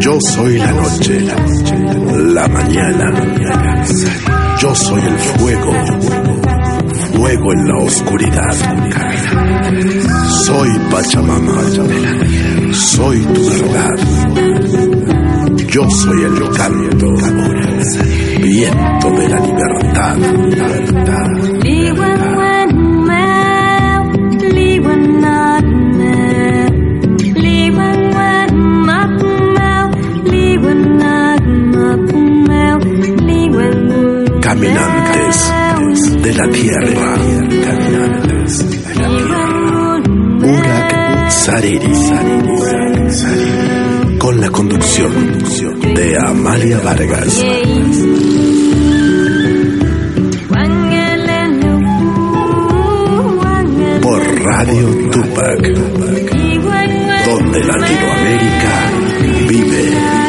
Yo soy la noche, la mañana. Yo soy el fuego, fuego en la oscuridad. Soy Pachamama, soy tu verdad. Yo soy el canto, viento de la libertad. Caminantes de la tierra. Caminantes de la tierra. Urak Sariri. Con la conducción de Amalia Vargas. Por Radio Tupac. Donde Latinoamérica vive.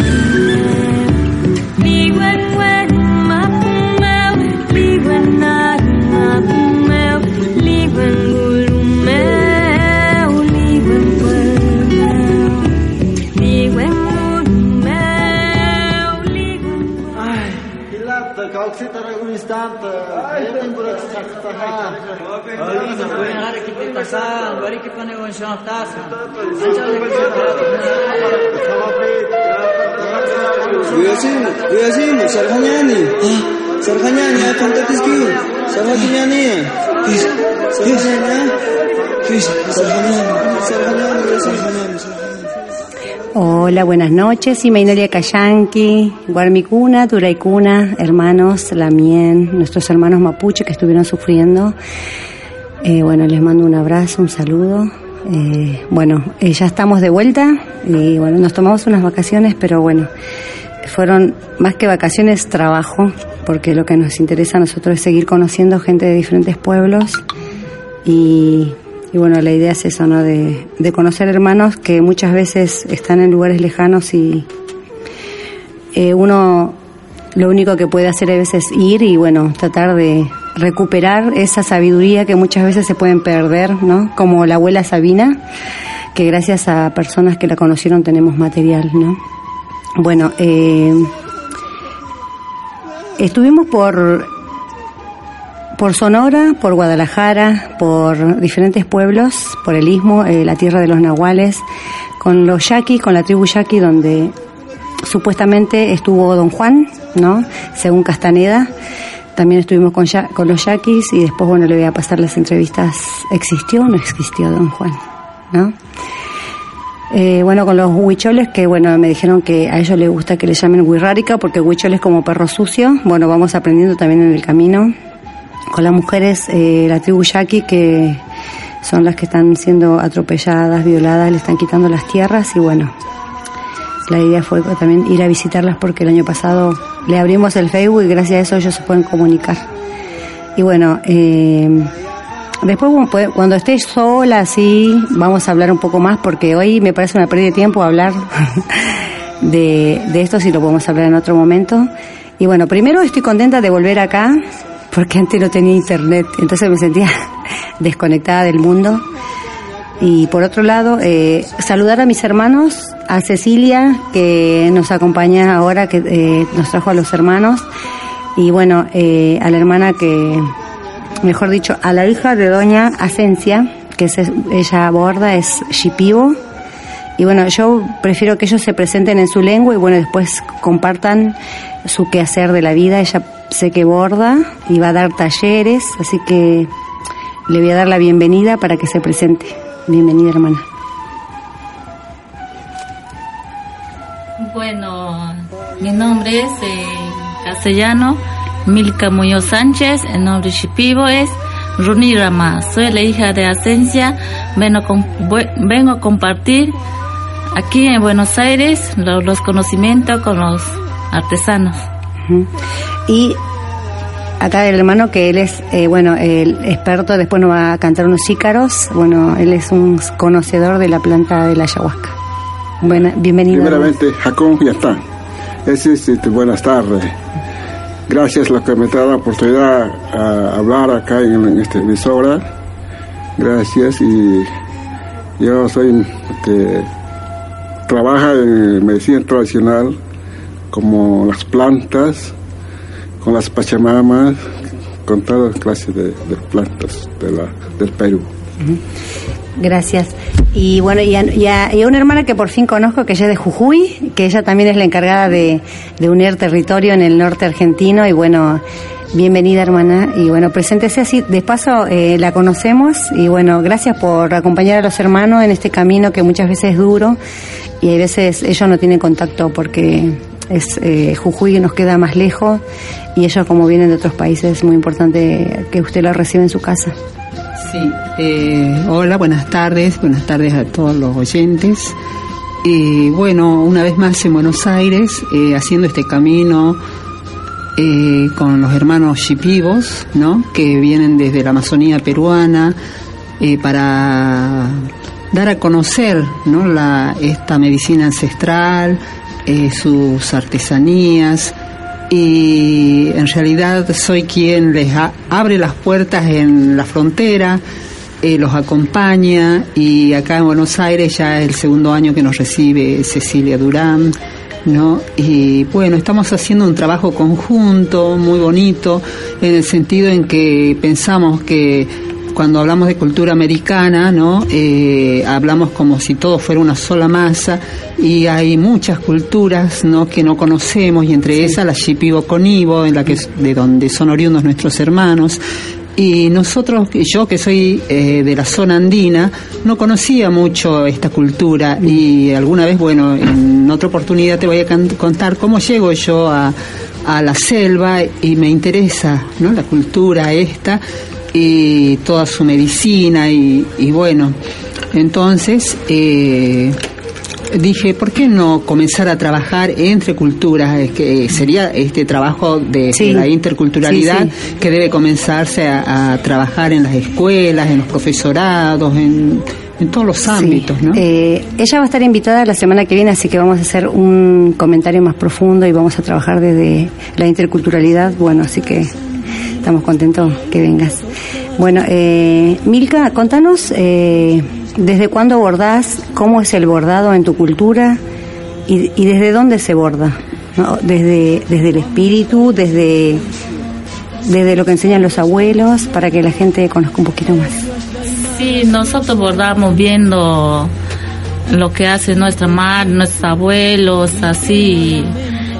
Buena gara que te tasa, bari que pane on shan tasa. Anchal le que Yasin, Yasin, sarha nyani. Sarha nyani, conta tiski. Sarha nyani. Tis, tis, tis, sarha nyani. Sarha nyani, sarha nyani, sarha nyani. Hola, buenas noches. Imainaria Cayanqui, Guarmicuna, Turaicuna, hermanos, Lamien, nuestros hermanos mapuche que estuvieron sufriendo. Eh, bueno, les mando un abrazo, un saludo. Eh, bueno, eh, ya estamos de vuelta y bueno, nos tomamos unas vacaciones, pero bueno, fueron más que vacaciones, trabajo, porque lo que nos interesa a nosotros es seguir conociendo gente de diferentes pueblos y, y bueno, la idea es eso, ¿no? De, de conocer hermanos que muchas veces están en lugares lejanos y eh, uno lo único que puede hacer a veces es ir y bueno, tratar de recuperar esa sabiduría que muchas veces se pueden perder, ¿no? Como la abuela Sabina, que gracias a personas que la conocieron tenemos material, ¿no? Bueno, eh, estuvimos por por Sonora, por Guadalajara, por diferentes pueblos, por el Istmo, eh, la tierra de los nahuales, con los yaquis, con la tribu yaqui, donde supuestamente estuvo Don Juan, ¿no? Según Castaneda. También estuvimos con, ya, con los yaquis y después, bueno, le voy a pasar las entrevistas. ¿Existió o no existió Don Juan? ¿No? Eh, bueno, con los huicholes, que bueno, me dijeron que a ellos les gusta que le llamen huirrárica, porque huichol es como perro sucio. Bueno, vamos aprendiendo también en el camino. Con las mujeres, eh, la tribu yaqui, que son las que están siendo atropelladas, violadas, le están quitando las tierras y bueno, la idea fue también ir a visitarlas porque el año pasado le abrimos el Facebook y gracias a eso ellos se pueden comunicar. Y bueno, eh, después cuando esté sola así, vamos a hablar un poco más porque hoy me parece una pérdida de tiempo hablar de, de esto, si lo podemos hablar en otro momento. Y bueno, primero estoy contenta de volver acá porque antes no tenía internet, entonces me sentía desconectada del mundo. Y por otro lado, eh, saludar a mis hermanos, a Cecilia, que nos acompaña ahora, que eh, nos trajo a los hermanos, y bueno, eh, a la hermana que, mejor dicho, a la hija de doña Asencia, que es, ella borda, es Shipibo, Y bueno, yo prefiero que ellos se presenten en su lengua y bueno, después compartan su quehacer de la vida. Ella sé que borda y va a dar talleres, así que le voy a dar la bienvenida para que se presente. Bienvenida, hermana. Bueno, mi nombre es eh, castellano Milka Muñoz Sánchez, el nombre shipibo es Runi Rama. Soy la hija de Asencia, vengo, vengo a compartir aquí en Buenos Aires los, conocimientos con los artesanos. Y acá el hermano que él es, eh, bueno, el experto, después nos va a cantar unos ícaros, bueno, él es un conocedor de la planta de la ayahuasca. Buena, bienvenido. Primeramente, Jacob, ya está. Es, este, buenas tardes. Gracias lo que me da la oportunidad a hablar acá en, esta emisora. Gracias y yo soy este, trabaja en medicina tradicional como las plantas, con las pachamamas, con todas clases de, plantas de la, del Perú. Gracias. Y bueno, y a, una hermana que por fin conozco, que ella es de Jujuy, que ella también es la encargada de, de unir territorio en el norte argentino. Y bueno, bienvenida hermana. Y bueno, preséntese así. De paso, eh, la conocemos. Y bueno, gracias por acompañar a los hermanos en este camino que muchas veces es duro. Y a veces ellos no tienen contacto porque es eh, Jujuy nos queda más lejos. Y ellos, como vienen de otros países, es muy importante que usted los reciba en su casa. Sí, eh, hola, buenas tardes, buenas tardes a todos los oyentes. Bueno, una vez más en Buenos Aires, eh, haciendo este camino con los hermanos Shipivos, ¿no? que vienen desde la Amazonía peruana para dar a conocer ¿no? la, esta medicina ancestral, sus artesanías, y en realidad soy quien les abre las puertas en la frontera, eh, los acompaña y acá en Buenos Aires ya es el segundo año que nos recibe Cecilia Durán. ¿No? Y bueno, estamos haciendo un trabajo conjunto muy bonito en el sentido en que pensamos que cuando hablamos de cultura americana, ¿no? Eh, hablamos como si todo fuera una sola masa y hay muchas culturas, ¿no? Que no conocemos y entre esas la Shipibo Conibo, en la que de donde son oriundos nuestros hermanos. Y nosotros, yo que soy eh, de la zona andina, no conocía mucho esta cultura y alguna vez, bueno, en otra oportunidad te voy a contar cómo llego yo a, a la selva y me interesa, ¿no? La cultura esta y toda su medicina y, bueno, entonces eh, dije, ¿por qué no comenzar a trabajar entre culturas? que sería este trabajo de, la interculturalidad que debe comenzarse a, trabajar en las escuelas, en los profesorados, en, todos los ámbitos, ¿no? Eh, ella va a estar invitada la semana que viene, así que vamos a hacer un comentario más profundo y vamos a trabajar desde la interculturalidad. Bueno, así que estamos contentos que vengas. Bueno, eh, Milka, contanos eh, desde cuándo bordás, cómo es el bordado en tu cultura y, desde dónde se borda. Desde, desde el espíritu, desde, desde lo que enseñan los abuelos, para que la gente conozca un poquito más. Sí, nosotros bordamos viendo lo que hace nuestra madre, nuestros abuelos, así.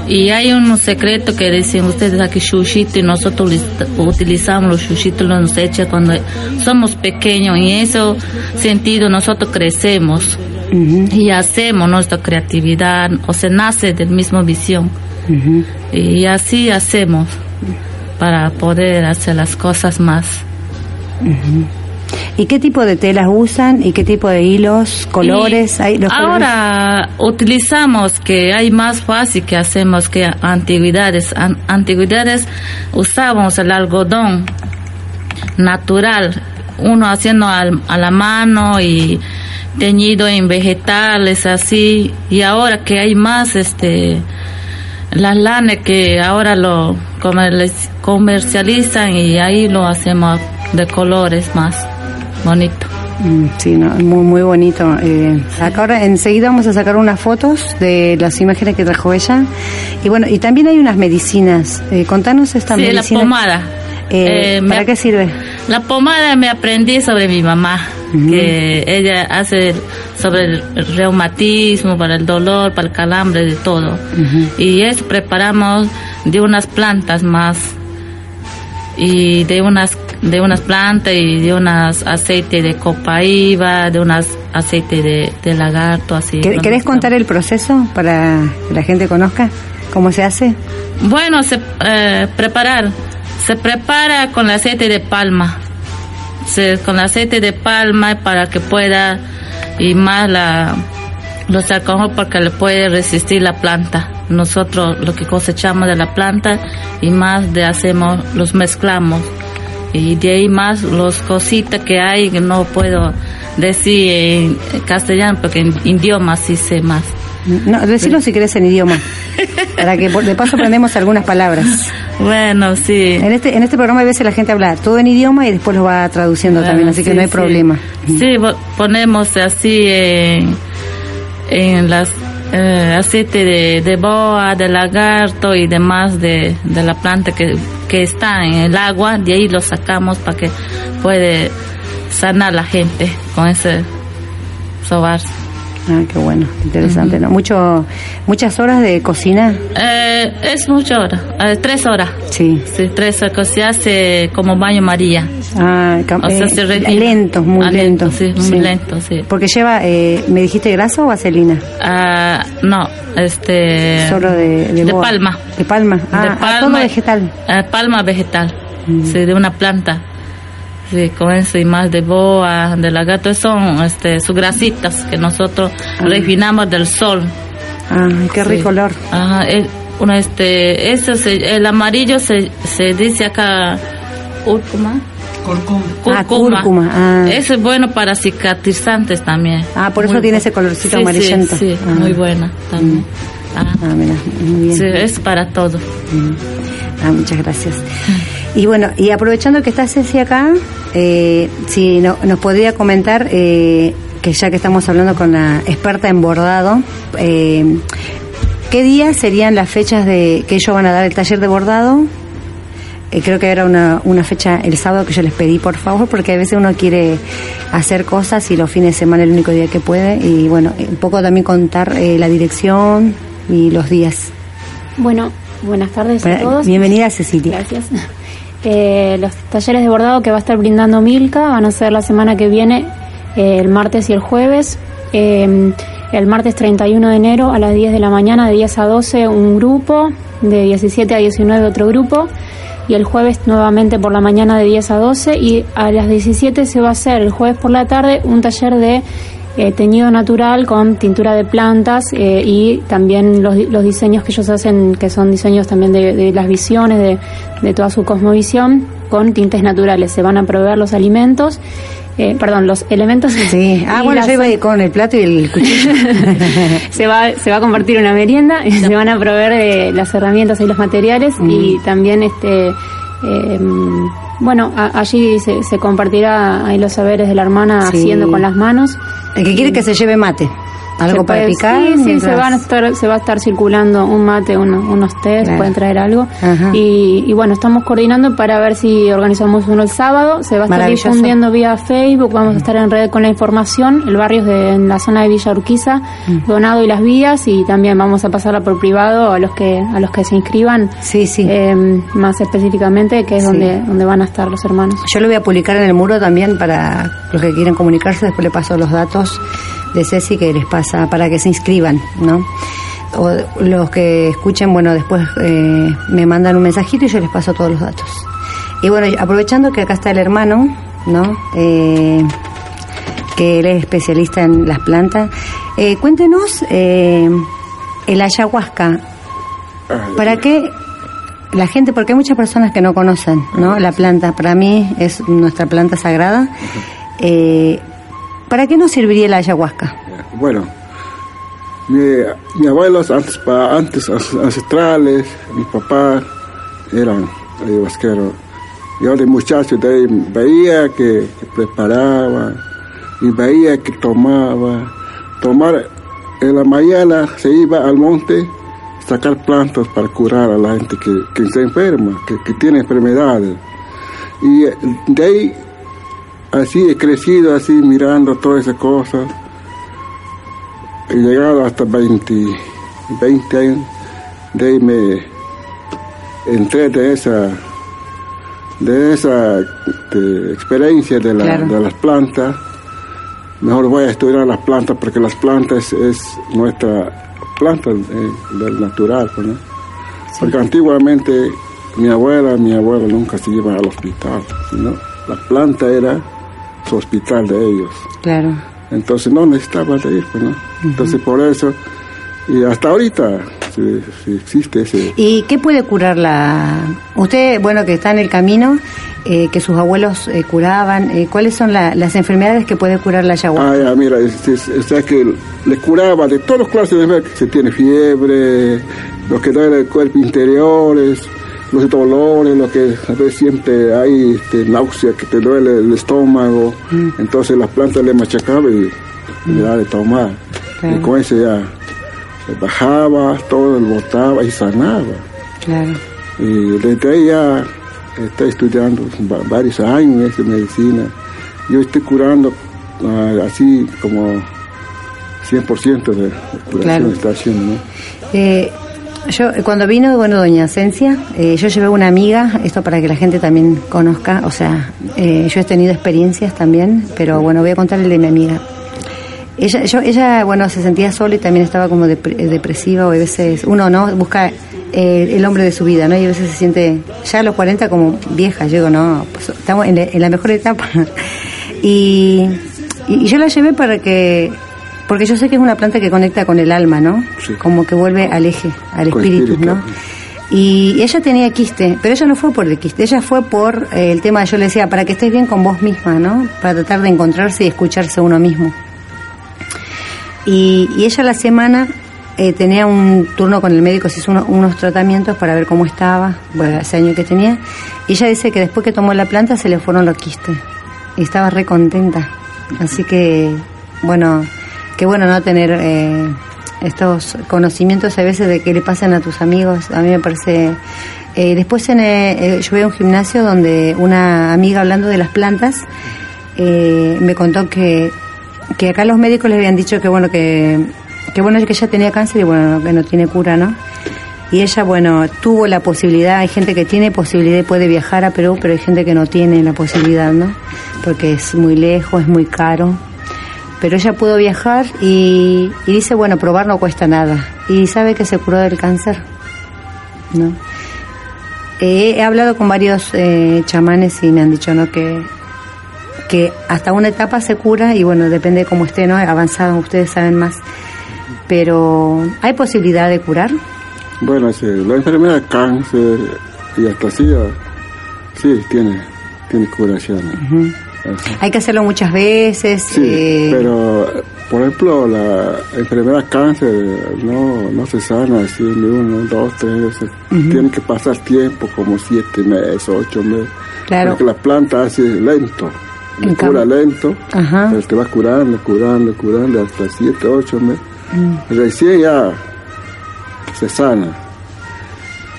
Y hay un secreto que dicen ustedes aquí, shushito, y nosotros utilizamos los shushitos, los echa cuando somos pequeños. Y en ese sentido nosotros crecemos y hacemos nuestra creatividad, o se nace del mismo visión. Y así hacemos para poder hacer las cosas más. ¿Y qué tipo de telas usan y qué tipo de hilos, colores? hay ahora utilizamos que hay más fácil que hacemos que antigüedades. antigüedades usábamos el algodón natural, uno haciendo a la mano y teñido en vegetales así y ahora que hay más este las lanas que ahora lo comercializan y ahí lo hacemos de colores más bonito. Mm, sí, muy, muy bonito. Eh, ahora enseguida vamos a sacar unas fotos de las imágenes que trajo ella. Y bueno, y también hay unas medicinas. Eh, contanos esta medicina. Sí, la pomada. Eh, ¿Para qué sirve? La pomada me aprendí sobre mi mamá. que ella hace sobre el reumatismo, para el dolor, para el calambre, de todo. Y eso preparamos de unas plantas más y de unas de unas plantas y de unas aceite de copaíba, de unas aceite de, de lagarto, así. ¿Querés contar el proceso para que la gente conozca cómo se hace? Bueno, se eh, preparar, se prepara con aceite de palma, se, con aceite de palma para que pueda y más la los alcohol para que le puede resistir la planta. Nosotros lo que cosechamos de la planta y más de hacemos los mezclamos y de ahí más los cositas que hay que no puedo decir en castellano porque en idioma sí sé más. No, decirlo si querés en idioma, para que de paso aprendemos algunas palabras. Bueno, sí. En este, en este programa a veces la gente habla todo en idioma y después lo va traduciendo también, así que no hay problema. Sí, ponemos así en, en las eh, aceite de, de, boa, de lagarto y demás de, de la planta que, que, está en el agua, de ahí lo sacamos para que puede sanar la gente con ese sobar. Ah, qué bueno, interesante, ¿no? Mucho, muchas horas de cocina. Eh, es muchas horas, eh, tres horas. Sí. Sí, tres horas. Se hace como baño María. Ah, o sea, se lento, muy ah, lento. Sí, muy lento, sí. Porque lleva, eh, ¿me dijiste grasa o vaselina? Ah, no, este. Solo de, de, palma. De palma. Ah, de palma, todo vegetal. palma vegetal. Mm. Sí, de una planta. Sí, con eso y más de boa, de la gato, son este, sus grasitas que nosotros ah. refinamos del sol. Ah, qué rico olor. Ajá, el, uno, este, eso el amarillo se, se dice acá, cúrcuma. Cúrcuma. Ah, cúrcuma. Ah. Eso es bueno para cicatrizantes también. Ah, por eso tiene ese colorcito amarillento. Sí, sí muy buena también. Mm. Ah, mira, muy bien. Sí, es para todo. Mm. Ah, muchas gracias. Y bueno, y aprovechando que está Ceci acá, eh, si no, nos podría comentar, eh, que ya que estamos hablando con la experta en bordado, eh, ¿qué días serían las fechas de que ellos van a dar el taller de bordado? creo que era una, una fecha el sábado que yo les pedí, por favor, porque a veces uno quiere hacer cosas y los fines de semana es el único día que puede. Y bueno, un poco también contar la dirección y los días. Bueno, buenas tardes a todos. Bienvenida, Cecilia. Gracias. Eh, los talleres de bordado que va a estar brindando Milka van a ser la semana que viene, eh, el martes y el jueves. Eh, el martes 31 de enero a las 10 de la mañana, de 10 a 12, un grupo, de 17 a 19 otro grupo, y el jueves nuevamente por la mañana de 10 a 12, y a las 17 se va a hacer el jueves por la tarde un taller de eh, teñido natural con tintura de plantas eh, y también los, los, diseños que ellos hacen, que son diseños también de, las visiones, de, de, toda su cosmovisión, con tintes naturales. Se van a proveer los alimentos. Eh, perdón, los elementos. Sí, ah, bueno, yo iba con el plato y el cuchillo. se, va, se va a compartir una merienda, y se van a proveer las herramientas y los materiales y también este bueno, allí se, se, compartirá ahí los saberes de la hermana haciendo con las manos. El que quiere que se lleve mate. ¿Algo para picar? Sí, sí, se, van a estar, se va a estar circulando un mate, unos test, pueden traer algo. Y, bueno, estamos coordinando para ver si organizamos uno el sábado. Se va a estar difundiendo vía Facebook, vamos a estar en red con la información. El barrio es de, en la zona de Villa Urquiza, mm. Donado y las vías. Y también vamos a pasarla por privado a los que a los que se inscriban. Sí, sí. Em, más específicamente, que es donde, donde van a estar los hermanos. Yo lo voy a publicar en el muro también para los que quieren comunicarse. Después le paso los datos de Ceci que les pasa para que se inscriban, ¿no? O los que escuchen, bueno, después eh, me mandan un mensajito y yo les paso todos los datos. Y bueno, aprovechando que acá está el hermano, ¿no? Eh, que él es especialista en las plantas, eh, cuéntenos el ayahuasca. ¿Para qué la gente, porque hay muchas personas que no conocen, ¿no? La planta, para mí es nuestra planta sagrada. ¿Para qué nos serviría la ayahuasca? Bueno, mis abuelos antes, antes ancestrales, mi papá eran ayahuasqueros. Yo de muchacho de ahí veía que, preparaba y veía que tomaba. Tomar en la mañana se iba al monte sacar plantas para curar a la gente que, que se enferma, que, que tiene enfermedades. Y de ahí así he crecido, así mirando todas esas cosas. He llegado hasta 20, 20 años, de ahí me entré de esa de esa experiencia de, la, Claro. de las plantas. Mejor voy a estudiar las plantas porque las plantas es nuestra planta eh, del natural. Porque antiguamente mi abuela, mi abuelo nunca se iban al hospital, la planta era su hospital de ellos. Claro. Entonces no necesitaba de ir, pues, ¿no? Entonces por eso, y hasta ahorita sí, sí existe ese... ¿Y qué puede curar la... Usted, bueno, que está en el camino, eh, que sus abuelos eh, curaban, eh, ¿cuáles son la- las enfermedades que puede curar la ayahuasca? Ah, ya, mira, es, es- o sea que le curaba de todas las clases de enfermedades, que se tiene fiebre, lo que duele el cuerpo interiores, los dolores, lo que a veces siempre hay este, náusea, que te duele el estómago, entonces las plantas le machacaba y le daba de tomar. Claro. Y con eso ya se bajaba, todo, botaba y sanaba. Claro. Y desde ahí ya estoy estudiando va- varios años de medicina. Yo estoy curando ah, así como 100% de, de curación Claro. está haciendo, ¿no? Eh, yo, eh, cuando vino, bueno, doña Esencia, eh, yo llevé una amiga, esto para que la gente también conozca, o sea, eh, yo he tenido experiencias también, pero bueno, voy a contarle de mi amiga. Ella, yo, ella, bueno, se sentía sola y también estaba como depre- eh, depresiva, o a veces uno, ¿no? Busca eh, el hombre de su vida, ¿no? Y a veces se siente ya a los 40 como vieja, yo digo, no, pues, estamos en la, en la mejor etapa. y, y yo la llevé para que, porque yo sé que es una planta que conecta con el alma, ¿no? Sí. Como que vuelve al eje, al espíritu, espíritu. ¿no? Y ella tenía quiste, pero ella no fue por el quiste, ella fue por eh, el tema, yo le decía, para que estés bien con vos misma, ¿no? Para tratar de encontrarse y escucharse uno mismo. Y, y ella la semana eh, tenía un turno con el médico, se hizo uno- unos tratamientos para ver cómo estaba, bueno, ese año que tenía. Y ella dice que después que tomó la planta se le fueron los quistes. Y estaba re contenta. Así que, bueno, qué bueno no tener eh, estos conocimientos a veces de qué le pasan a tus amigos. A mí me parece... eh, después en, eh, eh, yo voy a un gimnasio donde una amiga hablando de las plantas eh, me contó que, que acá los médicos les habían dicho que bueno que, que bueno que ella tenía cáncer y bueno que no tiene cura, ¿no? Y ella, bueno, tuvo la posibilidad, hay gente que tiene posibilidad y puede viajar a Perú, pero hay gente que no tiene la posibilidad, ¿no? Porque es muy lejos, es muy caro. Pero ella pudo viajar y, y dice, bueno, probar no cuesta nada. Y sabe que se curó del cáncer, ¿no? Eh, he hablado con varios eh, chamanes y me han dicho, ¿no? Que, que hasta una etapa se cura y bueno, depende de cómo esté, ¿no? Avanzado, ustedes saben más. Pero, ¿hay posibilidad de curar? Bueno, sí, la enfermedad de cáncer y hasta ah, sí, tiene, tiene curación. Ajá. Hay que hacerlo muchas veces. Sí, eh, pero por ejemplo la enfermedad cáncer no, no se sana así de uno, dos, tres veces. Tiene que pasar tiempo, como siete meses, ocho meses. Claro. Porque la planta hace lento, En le cura lento, Ajá. pero te va curando, curando, curando hasta siete, ocho meses. Mm. Recién ya se sana.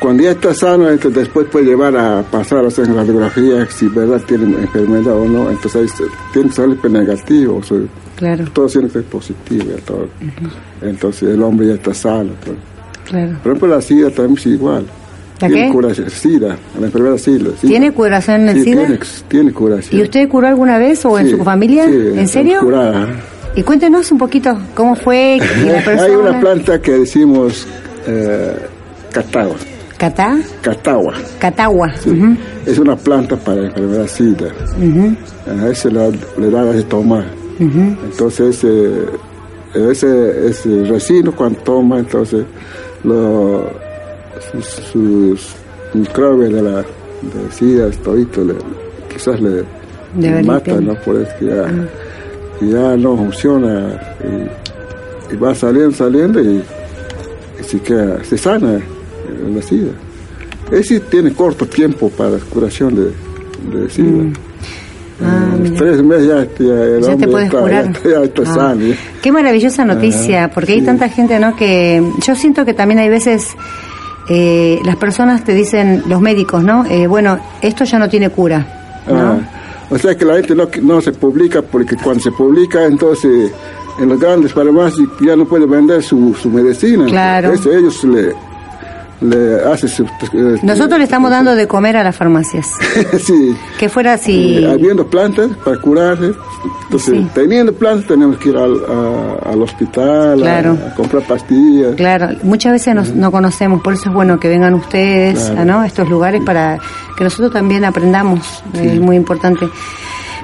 Cuando ya está sano, entonces después puede llevar a pasar a hacer radiografía si verdad tiene enfermedad o no. Entonces ahí tiene que salir negativo, o sea, Claro, todo tiene que ser positivo. todo. Entonces el hombre ya está sano. claro. Por ejemplo, la SIDA también es igual. ¿La tiene qué? curación. SIDA, la enfermedad SIDA. SIDA. ¿Tiene curación en Sí, SIDA? Tiene, tiene curación. ¿Y usted curó alguna vez o en su familia? sí, ¿En serio? curada. Y cuéntenos un poquito cómo fue la persona... Hay una planta que decimos eh. ¿Catá? Catagua. Catagua. Sí. Es una planta para la enfermedad SIDA. A ese le, le da de tomar. ujú. Entonces, ese, ese, ese resino cuando toma, entonces, lo, sus, sus microbios de la de SIDA, todito, le, quizás le, le mata, limpiar. ¿no? Por eso que ya, ya no funciona y, y va saliendo, saliendo y, y se, queda, se sana la SIDA. Ese tiene corto tiempo para curación de, de SIDA. Ah, En mira. tres meses ya, ya el Ya te puedes está, curar. Ya, ya está Ah, sano. Qué maravillosa noticia, Ajá, porque hay sí. tanta gente, ¿no? Que yo siento que también hay veces eh, las personas te dicen, los médicos, ¿no? Eh, bueno, esto ya no tiene cura, ¿no? Ah, O sea que la gente no, no se publica porque cuando se publica, entonces en los grandes farmacias ya no puede vender su, su medicina. Claro. Eso ellos le, le hacen su... eh, Nosotros le estamos dando de comer a las farmacias. sí. Que fuera así. Eh, habiendo plantas para curarse, entonces Sí. teniendo plantas tenemos que ir al, a- al hospital a- Claro. a, comprar pastillas. Claro, muchas veces nos- no conocemos, por eso es bueno que vengan ustedes Claro. a ¿no? estos lugares para que nosotros también aprendamos, es muy importante.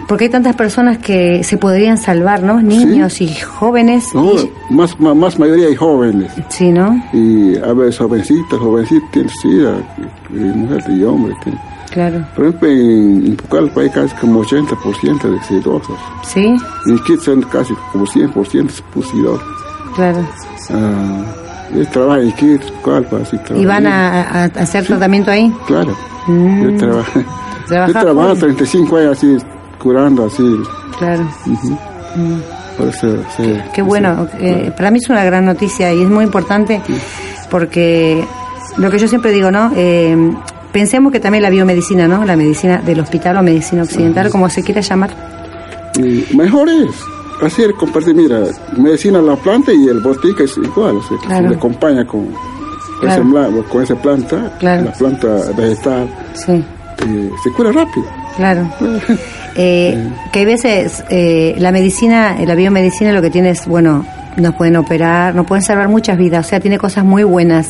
Porque hay tantas personas que se podrían salvar, ¿no? Niños y jóvenes. No, y- más, más, más mayoría hay jóvenes. sí, ¿no? Y a veces jovencitas, jovencitas tienen sida, y, y mujeres y hombres. tienen. Claro, Por ejemplo, en, en Pucallpa hay casi como 80% de sidosos. sí, Y en Quito son casi como 100% pusidos. claro. Ah, ellos trabajan en Quito, Pucallpa, así ¿Y trabajan. van a, a- hacer tratamiento ahí? Claro. Mm. Yo trabajo. Yo trabajo full. 35 años así, curando así. Claro. Ujú. Por eso, sí. Qué bueno, eh, para mí es una gran noticia y es muy importante porque lo que yo siempre digo, ¿no? Eh, pensemos que también la biomedicina, ¿no? La medicina del hospital o medicina occidental, como se quiera llamar. Y mejor es hacer compartir, mira, medicina la planta y el botica es igual, o sea, que Claro. se le acompaña con, Claro. ese bla- con esa planta, Claro. la planta vegetal, Sí, eh, se cura rápido. claro. Eh, que hay veces eh, la medicina, eh, la biomedicina lo que tiene es, bueno, nos pueden operar, nos pueden salvar muchas vidas, o sea, tiene cosas muy buenas,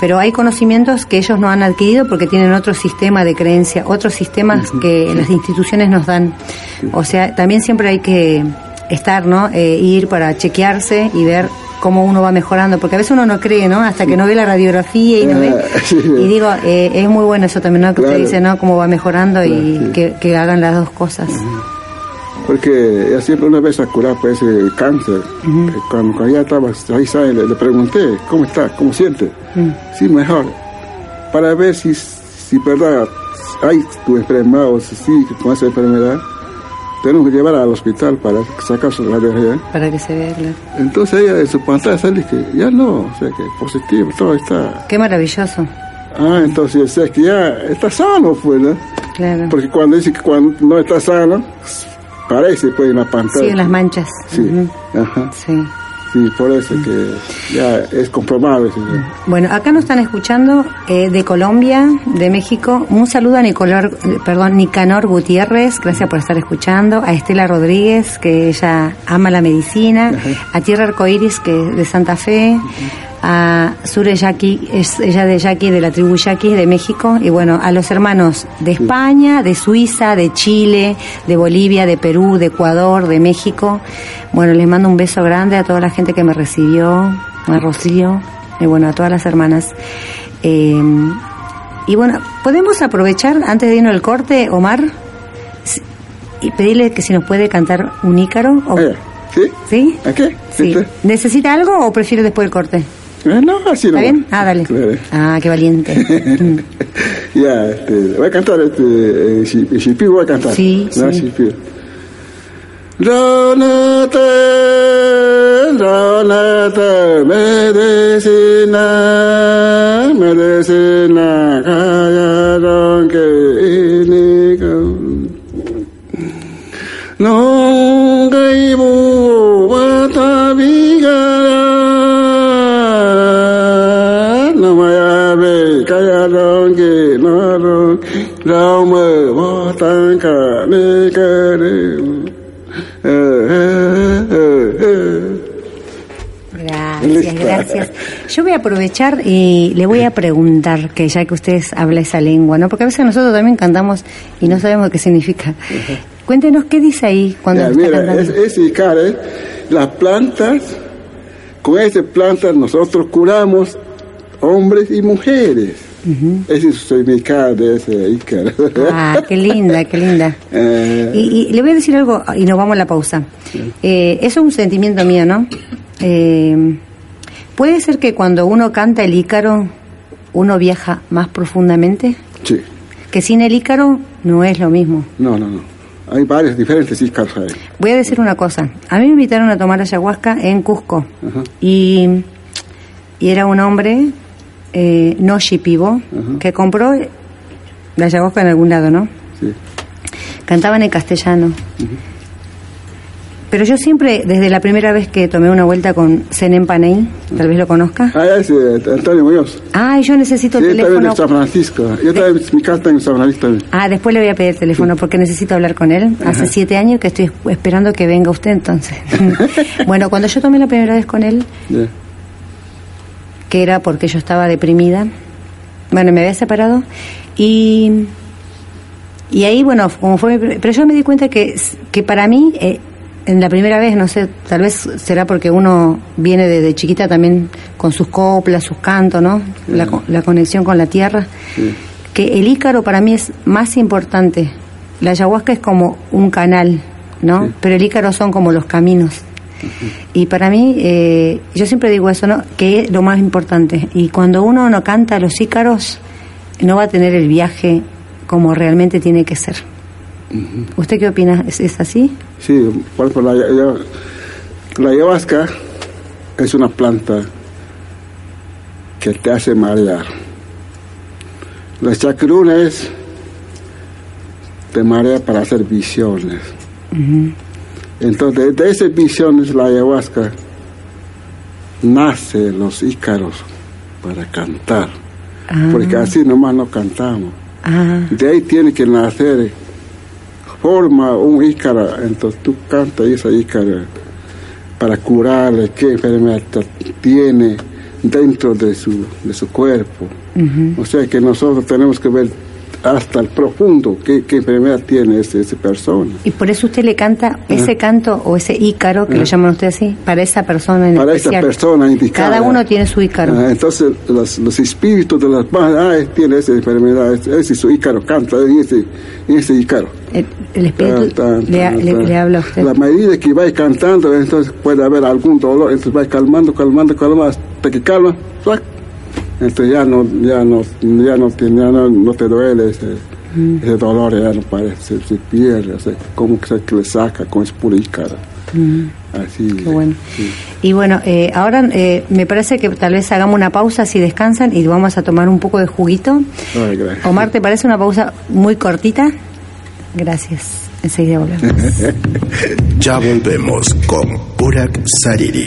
pero hay conocimientos que ellos no han adquirido porque tienen otro sistema de creencia, otros sistemas que las instituciones nos dan. O sea, también siempre hay que estar, ¿no? Eh, ir para chequearse y ver cómo uno va mejorando, porque a veces uno no cree, ¿no? Hasta que no ve la radiografía y no ve. Ah. Y digo, eh, es muy bueno eso también, ¿no? Que usted Claro. dice, ¿no? Cómo va mejorando y sí. que, que hagan las dos cosas. Porque siempre una vez a curar pues ese cáncer, eh, cuando, cuando ya estaba ahí, ¿sabe? le, le pregunté, ¿cómo está? ¿Cómo siente? Mm. Sí, mejor. Para ver si, si verdad hay tu enfermedad o si sigue con esa enfermedad, tenemos que llevar al hospital para sacar su radiografía. Para que se vea, claro. Entonces ella de su pantalla sale que ya no, o sea que positivo, todo está. Qué maravilloso, Ah, entonces o sea que ya está sano, pues, ¿no? claro. Porque cuando dice que cuando no está sano, parece pues en la pantalla. Sí, en las manchas. Sí, ajá, Sí. Sí, por eso que ya es comprobable. Bueno, acá nos están escuchando eh, de Colombia, de México. Un saludo a Nicolor, perdón, Nicanor Gutiérrez, gracias por estar escuchando. A Estela Rodríguez, que ella ama la medicina. A Tierra Arcoiris, que es de Santa Fe. A Sure Yaqui, es ella de Yaqui, de la tribu Yaqui de México. Y bueno, a los hermanos de España, de Suiza, de Chile, de Bolivia, de Perú, de Ecuador, de México. Bueno, les mando un beso grande a toda la gente que me recibió, a Rocío, y bueno, a todas las hermanas. Eh, y bueno, podemos aprovechar, antes de irnos al corte, Omar, y pedirle que si nos puede cantar un ícaro. O, ¿Sí? ¿Sí? ¿A qué? Sí. ¿Necesita algo o prefiere después del corte? Eh, no, así ¿Está no. bien? Ah, dale. Claro. Ah, qué valiente. Mm. Ya, este, voy a cantar este, eh, Shi- Shipi voy a cantar. Sí, ¿no? sí. Shipi. Ronate, ronate, medicina, medicina, callaron que Eh, eh, eh, eh. Gracias, gracias. Yo voy a aprovechar y le voy a preguntar, que ya que usted habla esa lengua, ¿no? Porque a veces nosotros también cantamos y no sabemos qué significa. Cuéntenos qué dice ahí cuando Ya, está mira, cantando. es, es Icare, las plantas, con esas plantas nosotros curamos hombres y mujeres. Ese es soy mi Icare de ese Icare. Ah, qué linda, qué linda. Eh, Y, y le voy a decir algo y nos vamos a la pausa. Eh, eso es un sentimiento mío, ¿no? Eh, puede ser que cuando uno canta el ícaro, uno viaja más profundamente, sí, que sin el ícaro no es lo mismo. no, no, no. Hay varios diferentes Icaros ahí. Voy a decir una cosa. A mí me invitaron a tomar ayahuasca en Cusco Ajá. y, y era un hombre eh, no shipibo que compró la ayahuasca en algún lado, ¿no? Sí. cantaban en castellano. Pero yo siempre, desde la primera vez que tomé una vuelta con Zenem Panay, tal vez lo conozca. Ah, es eh, Antonio Muñoz. Ay, yo necesito Sí, el teléfono. en San Francisco. Yo también, mi casa está en San Francisco también. Ah, después le voy a pedir el teléfono porque necesito hablar con él. Hace siete años que estoy esperando que venga usted entonces. bueno, cuando yo tomé la primera vez con él. Que era porque yo estaba deprimida. Bueno, me había separado y y ahí, bueno, como fue, pero yo me di cuenta que que para mí eh, en la primera vez, no sé, tal vez será porque uno viene desde chiquita también con sus coplas, sus cantos, ¿no? La, la conexión con la tierra. Que el ícaro para mí es más importante. La ayahuasca es como un canal, ¿no? Pero el ícaro son como los caminos. Y para mí, eh, yo siempre digo eso, ¿no? Que es lo más importante. Y cuando uno no canta los ícaros, no va a tener el viaje como realmente tiene que ser. ¿Usted qué opina? ¿Es, es así? Sí, por ejemplo, la, la ayahuasca es una planta que te hace marear. Los chacrunes te marea para hacer visiones. Entonces, de esas visiones, la ayahuasca nace los ícaros para cantar. Ah. Porque así nomás no cantamos. Ah, De ahí tiene que nacer, forma un ícaro, entonces tú cantas esa ícara para curarle qué enfermedad tiene dentro de su, de su cuerpo. O sea que nosotros tenemos que ver hasta el profundo qué, qué enfermedad tiene ese- esa persona. y por eso usted le canta ese canto o ese ícaro, que lo llaman ustedes así, para esa persona en Para esa especial. persona indicada. Cada uno tiene su ícaro. Ah, entonces los, los espíritus de las madres, ah, él tiene esa enfermedad, ese ese es su ícaro, canta en ese, en ese ícaro. El, el espíritu le, le- habla a usted. La medida que va cantando, entonces puede haber algún dolor, entonces va calmando, calmando, calmando, hasta que calma. Entonces ya no, ya no, ya no, te, ya no, no te duele ese, Mm. ese dolor, ya no parece, se, pierde, o sea, como que se que le saca con es pura ícara. Mm. Así. Qué bueno. sí. Y bueno, eh, ahora eh, me parece que tal vez hagamos una pausa si descansan y vamos a tomar un poco de juguito. Ay, gracias. Omar, ¿te parece una pausa muy cortita? Gracias. Enseguida volvemos. Ya volvemos con Burak Sariri,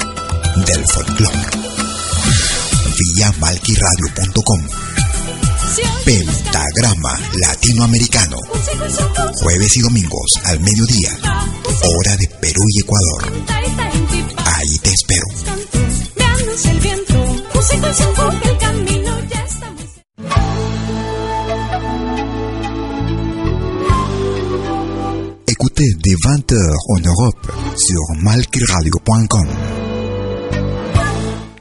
del folclore. Vía malquiradio.com Pentagrama Latinoamericano. Jueves y domingos al mediodía. Hora de Perú y Ecuador. Ahí te espero. Écoutez dès 20h en Europe sur malquiradio.com.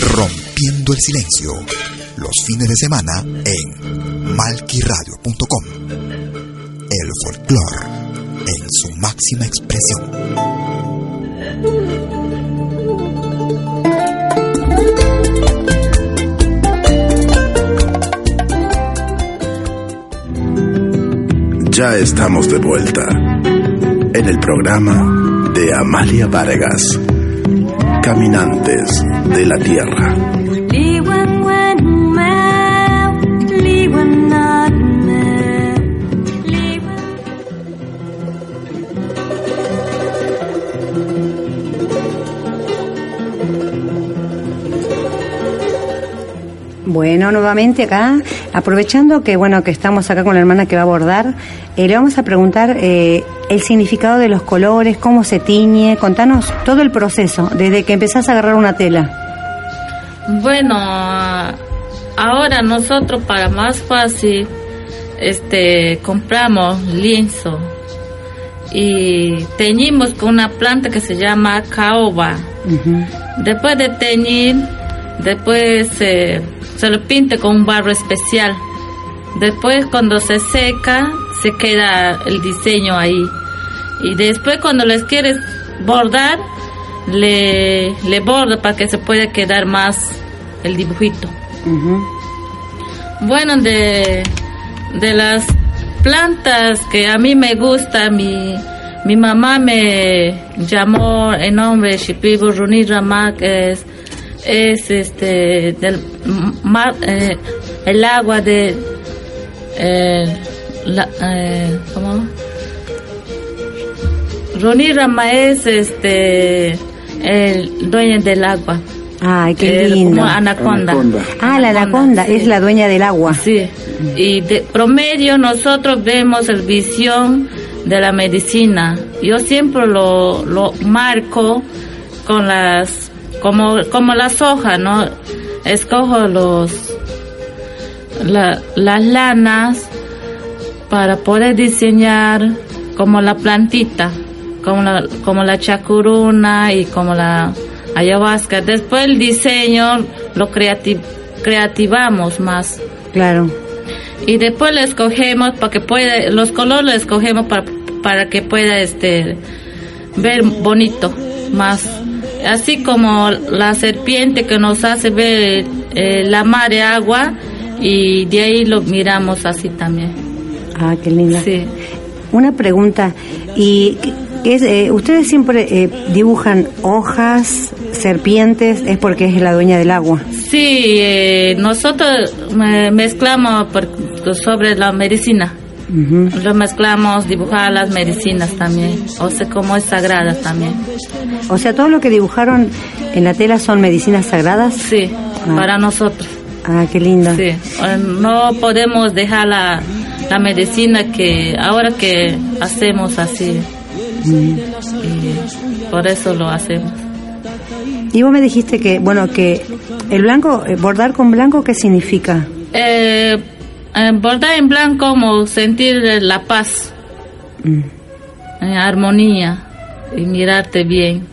Rompiendo el silencio, los fines de semana en malquiradio.com. El folclor en su máxima expresión. ya estamos de vuelta en el programa de Amalia Vargas. Caminantes de la Tierra. Bueno, nuevamente acá, aprovechando que bueno que estamos acá con la hermana que va a abordar, eh, le vamos a preguntar eh, el significado de los colores, cómo se tiñe, contanos todo el proceso, desde que empezás a agarrar una tela. Bueno, ahora nosotros para más fácil, este, compramos lienzo y teñimos con una planta que se llama caoba. Después de teñir, después eh, se lo pinte con un barro especial. Después cuando se seca, se queda el diseño ahí. Y después cuando les quieres bordar, le, le borda para que se pueda quedar más el dibujito. Bueno, de, de las plantas que a mí me gusta, mi, mi mamá me llamó en nombre Shipibu Runi Ramak, es es este del mar, eh, el agua de eh, la, eh, ¿cómo? Roni Rama es este el dueño del agua. Ay, qué El- lindo. como anaconda. Ah, la anaconda sí. es la dueña del agua. Sí. Y de promedio nosotros vemos el visión de la medicina. Yo siempre lo, lo marco con las como como las hojas, ¿no? Escojo los la- las lanas para poder diseñar como la plantita, como la, como la chacuruna y como la ayahuasca. Después el diseño lo creati- creativamos más. Claro. Y después lo escogemos para que pueda, los colores lo escogemos para, para que pueda este ver bonito más. Así como la serpiente que nos hace ver eh, la mar de agua y de ahí lo miramos así también. Ah, qué linda. Sí. Una pregunta. ¿Y es, eh, ustedes siempre eh, dibujan hojas, serpientes? Es porque es la dueña del agua. Sí, eh, nosotros eh, mezclamos por- sobre la medicina. Lo mezclamos, dibujar las medicinas también. O sea, como es sagrada también. O sea, todo lo que dibujaron en la tela son medicinas sagradas. Sí, Ah. para nosotros. Ah, qué linda. Sí, eh, no podemos dejar la, la medicina que ahora que hacemos así. Y por eso lo hacemos. Y vos me dijiste que, bueno, que el blanco, eh, bordar con blanco, ¿qué significa? Eh, bordar en blanco como sentir la paz, eh, armonía y mirarte bien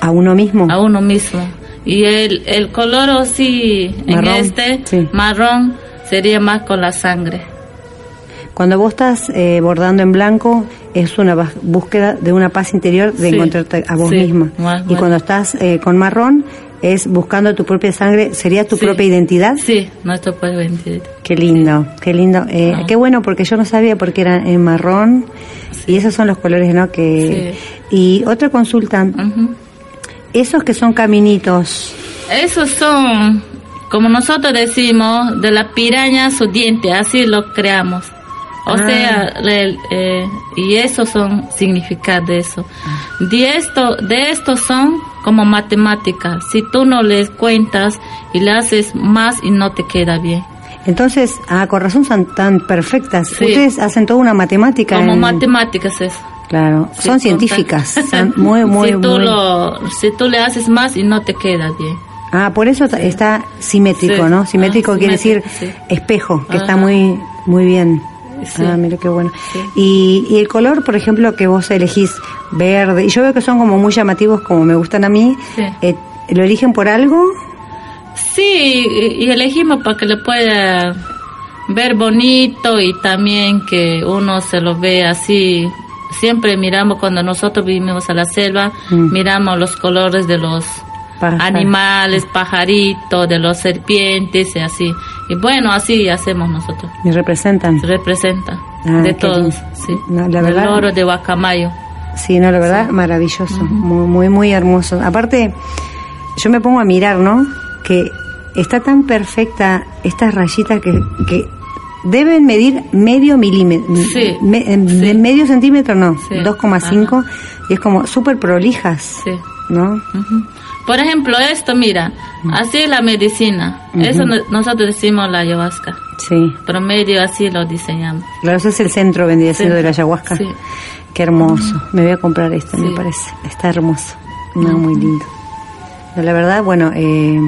¿A uno mismo? a uno mismo. Y el, el color o sí, en este sí. marrón sería más con la sangre. Cuando vos estás eh, bordando en blanco, es una búsqueda de una paz interior de Sí, encontrarte a vos sí, misma. más- y cuando estás eh, con marrón, es buscando tu propia sangre, ¿sería tu Sí. propia identidad? Sí, nuestro pueblo identidad. Qué lindo, qué lindo. Eh, Ah. Qué bueno, porque yo no sabía porque era en marrón. Y esos son los colores, ¿no? Que... Y otra consulta. Esos que son caminitos, Esos son, como nosotros decimos, de la piraña su diente, así lo creamos. O Ah. sea, el, eh, y esos son significados de eso. De esto, de estos son como matemáticas. Si tú no les cuentas y le haces más y no te queda bien. entonces, ah, con razón son tan perfectas. Sí. Ustedes hacen toda una matemática. Como en- matemáticas es. Claro, Sí, son científicas. Son muy, muy, si tú muy. lo, si tú le haces más y no te queda bien. Ah, por eso está simétrico. ¿no? Simétrico Ah, quiere simétrico, decir espejo, que está muy, muy bien. Sí. Ah, mira qué bueno. Sí. Y, y el color, por ejemplo, que vos elegís verde, y yo veo que son como muy llamativos, como me gustan a mí, Sí. eh, ¿lo eligen por algo? Sí, y y elegimos para que le pueda ver bonito y también que uno se lo vea así. Siempre miramos cuando nosotros vivimos a la selva, Mm. miramos los colores de los animales, pajaritos, de los serpientes y así. Y bueno, así hacemos nosotros. Me representan. Se representa. Ah, de todos, sí. No, la oro de Guacamayo. Sí, no, la verdad, maravilloso, muy, muy, muy hermoso. Aparte, yo me pongo a mirar, ¿no? Que está tan perfecta estas rayitas que, que deben medir medio milímetro, Sí, me- sí. medio centímetro no, Sí, 2,5 y es como súper prolijas, Sí. ¿no? Ujú. Por ejemplo, esto, mira, así es la medicina. Eso no- nosotros decimos la ayahuasca. Sí, Promedio así lo diseñamos. claro, ese es el centro siendo de la ayahuasca. Sí. Qué hermoso, me voy a comprar este, me Sí. parece, está hermoso, no, muy lindo. La verdad, bueno, eh,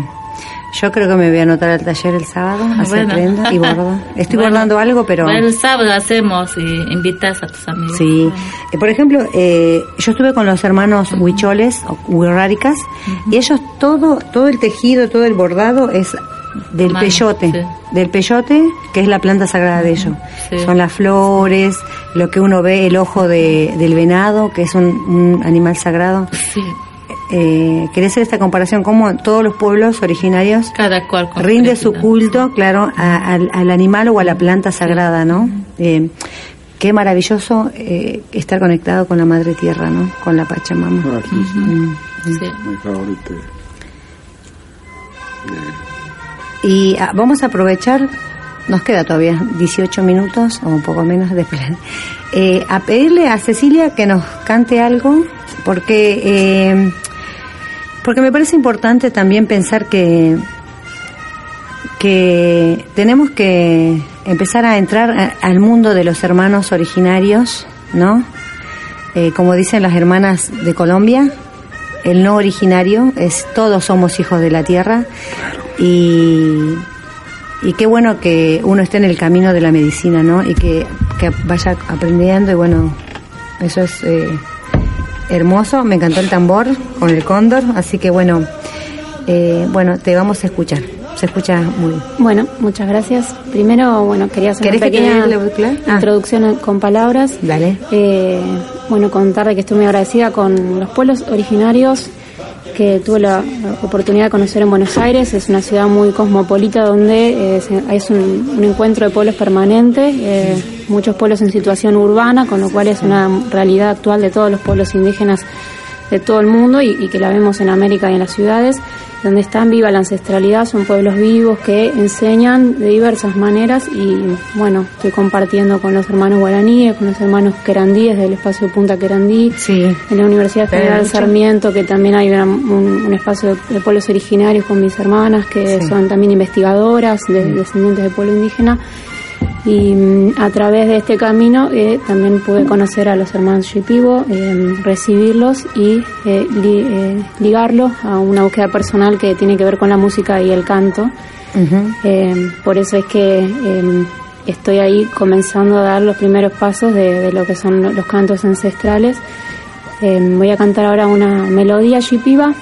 yo creo que me voy a anotar al taller el sábado, a hacer Bueno. prenda y bordo. Estoy Bueno, bordando algo, pero... El sábado hacemos y invitas a tus amigos. Sí, Eh, por ejemplo, eh, yo estuve con los hermanos huicholes o huirráricas y ellos todo, todo el tejido, todo el bordado es del Mano, peyote, sí. del peyote que es la planta sagrada de ellos. Sí. Son las flores, lo que uno ve, el ojo de, del venado, que es un, un animal sagrado. Sí, Eh, quería hacer esta comparación, como todos los pueblos originarios cada cual rinde su culto, claro, a- al, al animal o a la planta sagrada, ¿no? Eh, qué maravilloso eh, estar conectado con la Madre Tierra, ¿no? Con la Pachamama. Sí, sí, Mm. Sí. mi favorito. Y ah, vamos a aprovechar, nos queda todavía 18 minutos o un poco menos de plan, eh, a pedirle a Cecilia que nos cante algo, porque, eh, porque me parece importante también pensar que, que tenemos que empezar a entrar al mundo de los hermanos originarios, ¿no? Eh, como dicen las hermanas de Colombia, el no originario es todos somos hijos de la tierra y, y qué bueno que uno esté en el camino de la medicina, ¿no? Y que, que vaya aprendiendo y bueno, eso es eh, hermoso. Me encantó el tambor con el cóndor, así que bueno, eh, bueno, te vamos a escuchar. Se escucha muy bien. Bueno, muchas gracias. Primero, bueno, quería hacer una ¿Querés que te pequeña la? Ah. introducción con palabras. Dale. Eh, bueno, contar de que estoy muy agradecida con los pueblos originarios que tuve la oportunidad de conocer en Buenos Aires. Es una ciudad muy cosmopolita donde eh, se- es un, un encuentro de pueblos permanente, eh, muchos pueblos en situación urbana, con lo cual es una realidad actual de todos los pueblos indígenas de todo el mundo y, y que la vemos en América y en las ciudades, donde están viva la ancestralidad, son pueblos vivos que enseñan de diversas maneras y bueno, estoy compartiendo con los hermanos guaraníes, con los hermanos querandíes del espacio Punta Querandí, Sí. en la Universidad Federal. Sarmiento, que también hay una- un, un espacio de, de pueblos originarios con mis hermanas, que Sí. son también investigadoras, de, descendientes de pueblo indígena. Y mm, a través de este camino eh, también pude conocer a los hermanos Shipibo, eh, recibirlos y eh, li- eh, ligarlos a una búsqueda personal que tiene que ver con la música y el canto. Eh, por eso es que eh, estoy ahí comenzando a dar los primeros pasos de, de lo que son lo- los cantos ancestrales. Eh, voy a cantar ahora una melodía shipiba,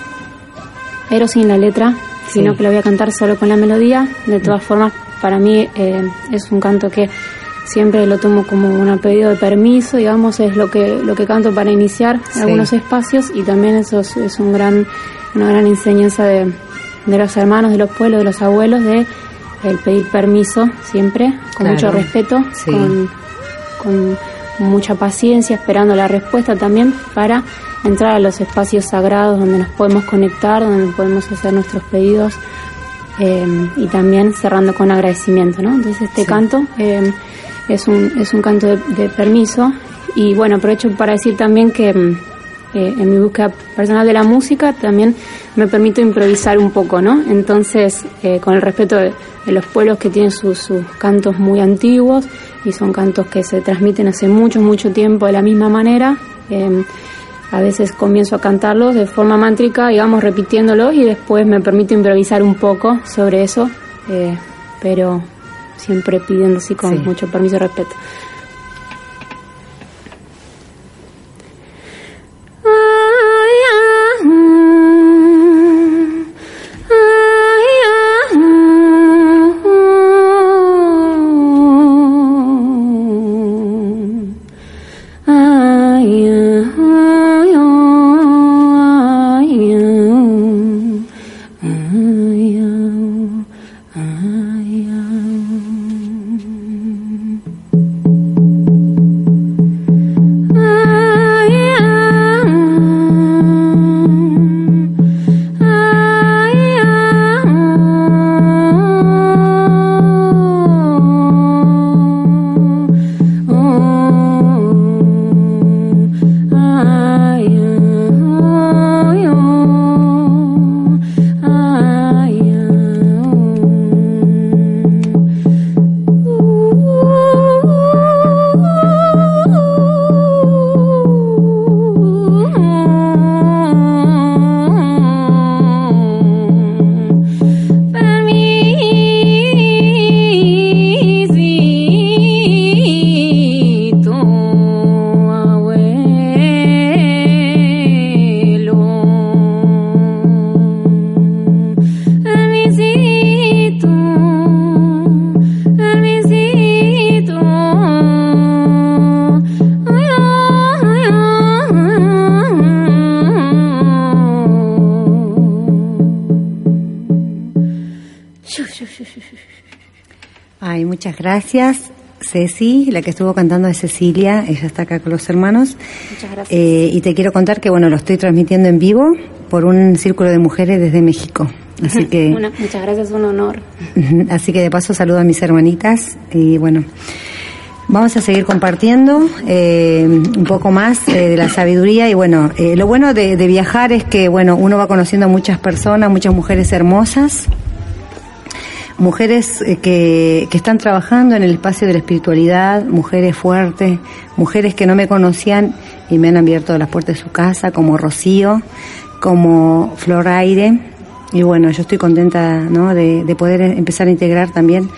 pero sin la letra, sino que la voy a cantar solo con la melodía. De todas formas, para mí eh, es un canto que siempre lo tomo como un pedido de permiso, digamos, es lo que lo que canto para iniciar Sí. algunos espacios y también eso es, es un gran una gran enseñanza de, de los hermanos, de los pueblos, de los abuelos, de el pedir permiso siempre, con Claro. mucho respeto, Sí. con, con mucha paciencia, esperando la respuesta también para entrar a los espacios sagrados donde nos podemos conectar, donde podemos hacer nuestros pedidos eh, y también cerrando con agradecimiento, ¿no? Entonces este Sí. canto eh, es un es un canto de, de permiso y bueno aprovecho para decir también que mm, eh, en mi búsqueda personal de la música también me permito improvisar un poco, ¿no? Entonces, eh, con el respeto de, de los pueblos que tienen sus, sus cantos muy antiguos y son cantos que se transmiten hace mucho, mucho tiempo de la misma manera, a veces comienzo a cantarlos de forma mántrica, digamos, repitiéndolos y después me permito improvisar un poco sobre eso, eh, pero siempre pidiendo así con Sí. mucho permiso y respeto. Gracias. Ceci, la que estuvo cantando es Cecilia, ella está acá con los hermanos. Muchas gracias. Eh, y te quiero contar que, bueno, lo estoy transmitiendo en vivo por un círculo de mujeres desde México. Así que, Una- muchas gracias, un honor. así que de paso saludo a mis hermanitas y bueno, vamos a seguir compartiendo eh, un poco más eh, de la sabiduría y bueno, eh, lo bueno de, de viajar es que, bueno, uno va conociendo a muchas personas, muchas mujeres hermosas mujeres eh, que, que están trabajando en el espacio de la espiritualidad, mujeres fuertes, mujeres que no me conocían y me han abierto las puertas de su casa, como Rocío, como Flor Aire. Y bueno, yo estoy contenta ¿no? de, de poder empezar a integrar también.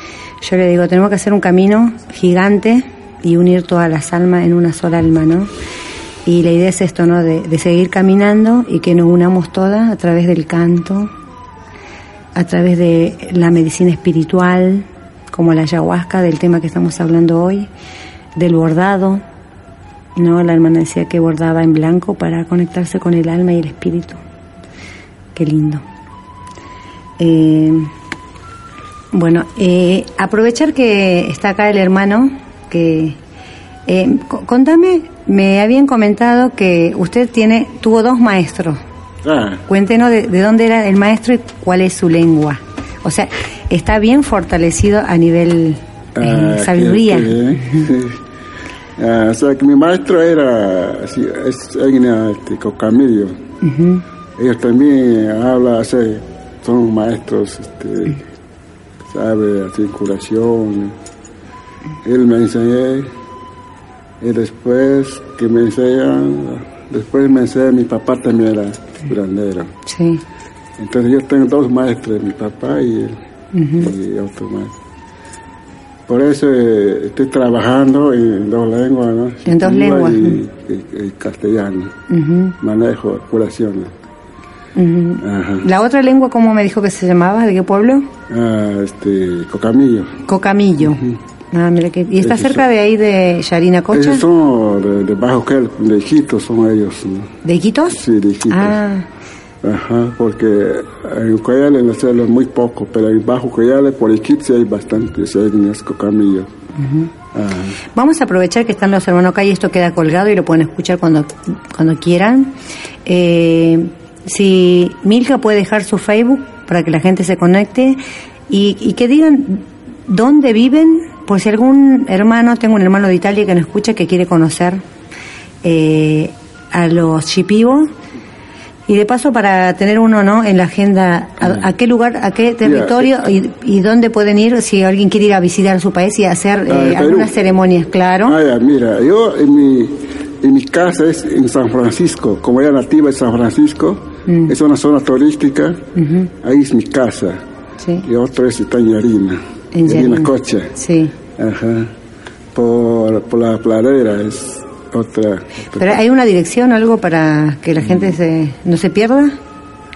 Yo le digo, tenemos que hacer un camino gigante y unir todas las almas en una sola alma, ¿no? Y la idea es esto, ¿no? De, de seguir caminando y que nos unamos todas a través del canto, a través de la medicina espiritual, como la ayahuasca, del tema que estamos hablando hoy, del bordado, ¿no? La hermana decía que bordaba en blanco para conectarse con el alma y el espíritu. Qué lindo. Eh, bueno, eh, aprovechar que está acá el hermano, que eh, co- contame, me habían comentado que usted tiene, tuvo dos maestros. Ah, Cuéntenos de, de dónde era el maestro y cuál es su lengua. O sea, está bien fortalecido a nivel eh, ah, sabiduría. sí. Ah, o sea que mi maestro era así, es este, Cocamillo. Ujú. Ellos también hablan, o sea, son maestros, este, sabe, así curación. Él me enseñó y después que me enseñan, después me enseñó, mi papá también era curandero. Sí. Entonces yo tengo dos maestros, mi papá y él, Ujú. y otro maestro. Por eso eh, estoy trabajando en dos lenguas, ¿no? En dos Lengua lenguas, Y, y- y castellano. Manejo curaciones. La otra lengua, ¿cómo me dijo que se llamaba? ¿De qué pueblo? Ah, este, Cocamillo. Cocamillo. Ah, mira que, ¿Y está cerca de ahí de Yarina Cocha? Esos son de, de Bajo Kel, de Iquitos son ellos. ¿no? ¿De Iquitos? Sí, de Iquitos. Ah, Ajá, porque en Coyales en la es muy poco, pero en Bajo Coyales por Iquitos sí hay bastantes etnias Cocamillo. ujú. Ajá. Vamos a aprovechar que están los hermanos acá y esto queda colgado y lo pueden escuchar cuando, cuando quieran. Eh, si Milka puede dejar su Facebook para que la gente se conecte y, y que digan dónde viven, por si algún hermano, tengo un hermano de Italia que nos escucha que quiere conocer eh, a los chipivos. Y de paso para tener uno no en la agenda a, a qué lugar, a qué territorio y, y dónde pueden ir si alguien quiere ir a visitar su país y hacer Ah, eh, algunas ceremonias, claro. Ah, ya, mira, yo en mi, en mi casa es en San Francisco, como era nativa de San Francisco, Mm. es una zona turística, ahí es mi casa. sí, Y otro es está en Yarina, En Yarina. Cocha. sí. Ajá. Por, por la pladera es otra. otra Pero hay una dirección algo para que la gente se, no se pierda.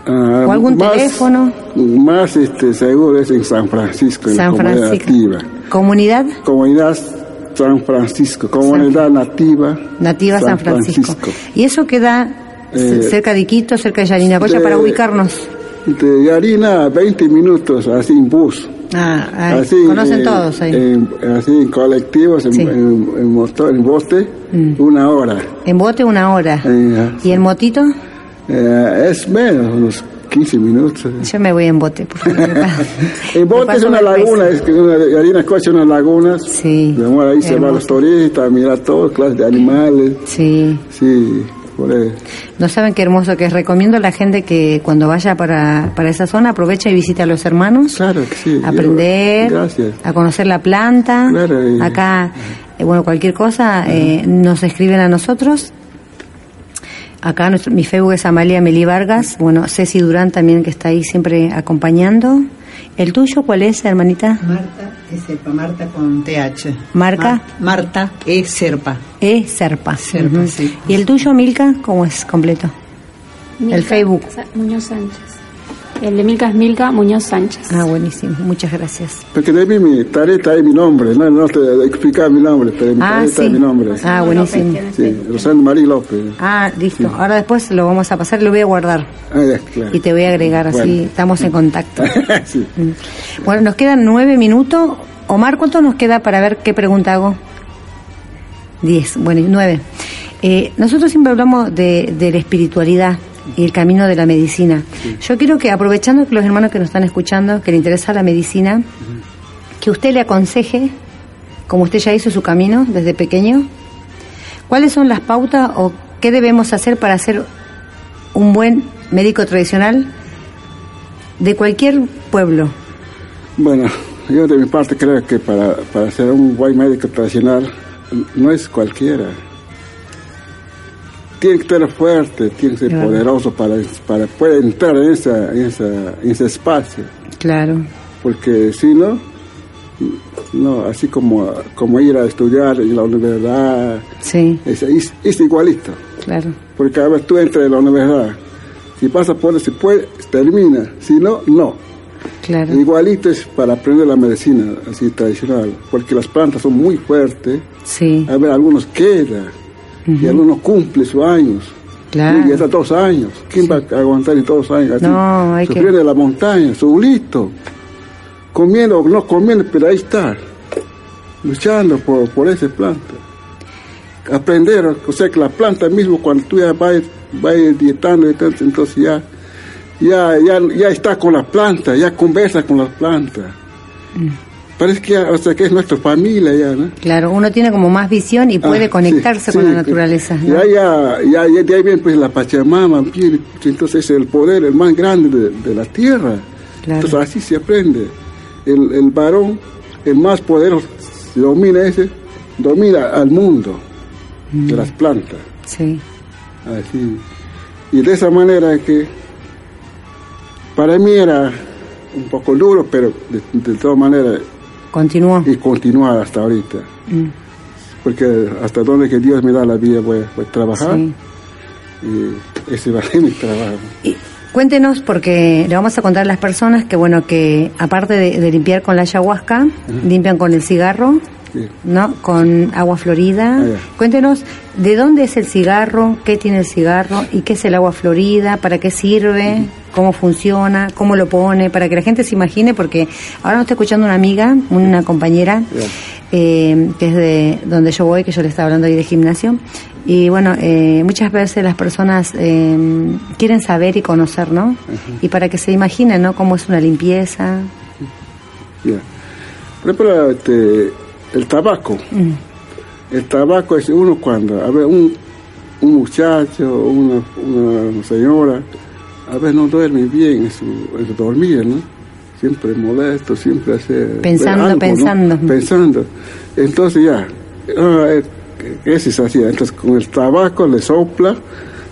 Ah, ¿O algún teléfono? Más este, seguro es en San Francisco, en San la comunidad Francisco. nativa. Comunidad Comunidad San Francisco, comunidad nativa. nativa San, Francisco. Y eso queda Eh, cerca de Quito, cerca de Yarinacocha, para ubicarnos. De Yarina a 20 minutos, así en bus. Ah, ay, así, conocen eh, todos ahí. en- así en colectivos, en, Sí. en- en motor, en bote, Mm. una hora. En bote una hora. Eh, ¿Y en motito? eh, es menos, unos 15 minutos. Yo me voy en bote, por favor. En bote es una laguna, es que una, Yarina Cocha es una laguna. Sí. Ahí se van los turistas a mirar todo, clases de animales. Sí. Sí. No saben qué hermoso que es. Recomiendo a la gente que cuando vaya para, para esa zona aproveche y visite a los hermanos. Claro que sí. a aprender, gracias. a conocer la planta. Claro, y- Acá, eh, bueno, cualquier cosa, eh, nos escriben a nosotros. Acá nuestro, mi Facebook es Amalia Meli Vargas. Bueno, Ceci Durán también que está ahí siempre acompañando. ¿El tuyo cuál es, hermanita? Marta es Serpa, Marta con TH. ¿Marca? Mar- Marta es Serpa. E Serpa. Serpa, sí. ¿Y el tuyo, Milka? ¿Cómo es completo? El Facebook. Sa- Muñoz Sánchez. El de Milka es Milka Muñoz Sánchez. Ah, buenísimo. Muchas gracias. Porque de mí mi tareta es mi nombre, no, no te explicar mi nombre, pero mi Ah, tareta sí. es mi nombre. Ah, buenísimo. Sí, Rosendo María López. Ah, listo. Ahora después lo vamos a pasar, lo voy a guardar. Ah, ya, claro. Y te voy a agregar así, Bueno. estamos en contacto. sí. Mm. Bueno, nos quedan nueve minutos. Omar, ¿cuánto nos queda para ver qué pregunta hago? Diez, bueno, y nueve. Eh, nosotros siempre hablamos de, de la espiritualidad y el camino de la medicina. Yo quiero que, aprovechando que los hermanos que nos están escuchando, que le interesa la medicina, que usted le aconseje, como usted ya hizo su camino desde pequeño, cuáles son las pautas o qué debemos hacer para ser un buen médico tradicional de cualquier pueblo. Bueno, yo de mi parte creo que para, para ser un buen médico tradicional no es cualquiera. Tiene que ser fuerte, tiene que ser Claro. poderoso para, para poder entrar en, esa, en, esa, en ese espacio. Claro. Porque si no, no así como, como ir a estudiar en la universidad, Sí, es, es- es igualito. claro. Porque a ver, tú entras en la universidad, si pasas por se puede, termina, si no, no. Claro. Igualito es para aprender la medicina así tradicional, porque las plantas son muy fuertes. Sí, A ver, algunos quedan y algunos cumplen sus años. Claro. Y hasta dos años. ¿Quién va a aguantar en dos años así? No, hay que- en la montaña, solito. Comiendo o no comiendo, pero ahí está. Luchando por, por esa planta. Aprender, o sea que la planta mismo cuando tú ya vas, vas dietando, entonces, ya, ya, ya, ya está con la planta, ya conversa con la planta. Parece que sea que es nuestra familia ya, ¿no? claro. Uno tiene como más visión y puede Ah, conectarse sí, con sí, la naturaleza. ¿no? ya, ya, ya de ahí viene pues la Pachamama, entonces es el poder el más grande de, de la tierra. Claro. Entonces así se aprende. El, el varón, el más poderoso, domina ese, domina al mundo de las plantas. Sí, Así. Y de esa manera que para mí era un poco duro, pero de, de todas maneras, continuó. y continuar hasta ahorita. Mm, Porque hasta donde que Dios me da la vida voy, voy a trabajar. sí. Y ese va a ser mi trabajo. Y cuéntenos, porque le vamos a contar a las personas que, bueno, que aparte de, de limpiar con la ayahuasca, limpian con el cigarro, Sí. ¿no? Con agua florida. Ah. Cuéntenos, ¿de dónde es el cigarro? ¿Qué tiene el cigarro? ¿Y qué es el agua florida? ¿Para qué sirve? ¿Cómo funciona? ¿Cómo lo pone? Para que la gente se imagine, porque ahora nos está escuchando una amiga, una compañera, eh, que es de donde yo voy, que yo le estaba hablando ahí de gimnasio. Y bueno, eh, muchas veces las personas eh, quieren saber y conocer, ¿no? Y para que se imaginen, ¿no? Cómo es una limpieza. Ya. Por ejemplo, este, el tabaco. Mm, El tabaco es uno cuando, a ver, un, un muchacho, una, una señora, a ver, no duerme bien en su, en su dormir, ¿no? Siempre molesto, siempre hace... Pensando, algo, ¿no? pensando. Pensando. Entonces ya, ah, ese es así. Entonces con el tabaco le sopla,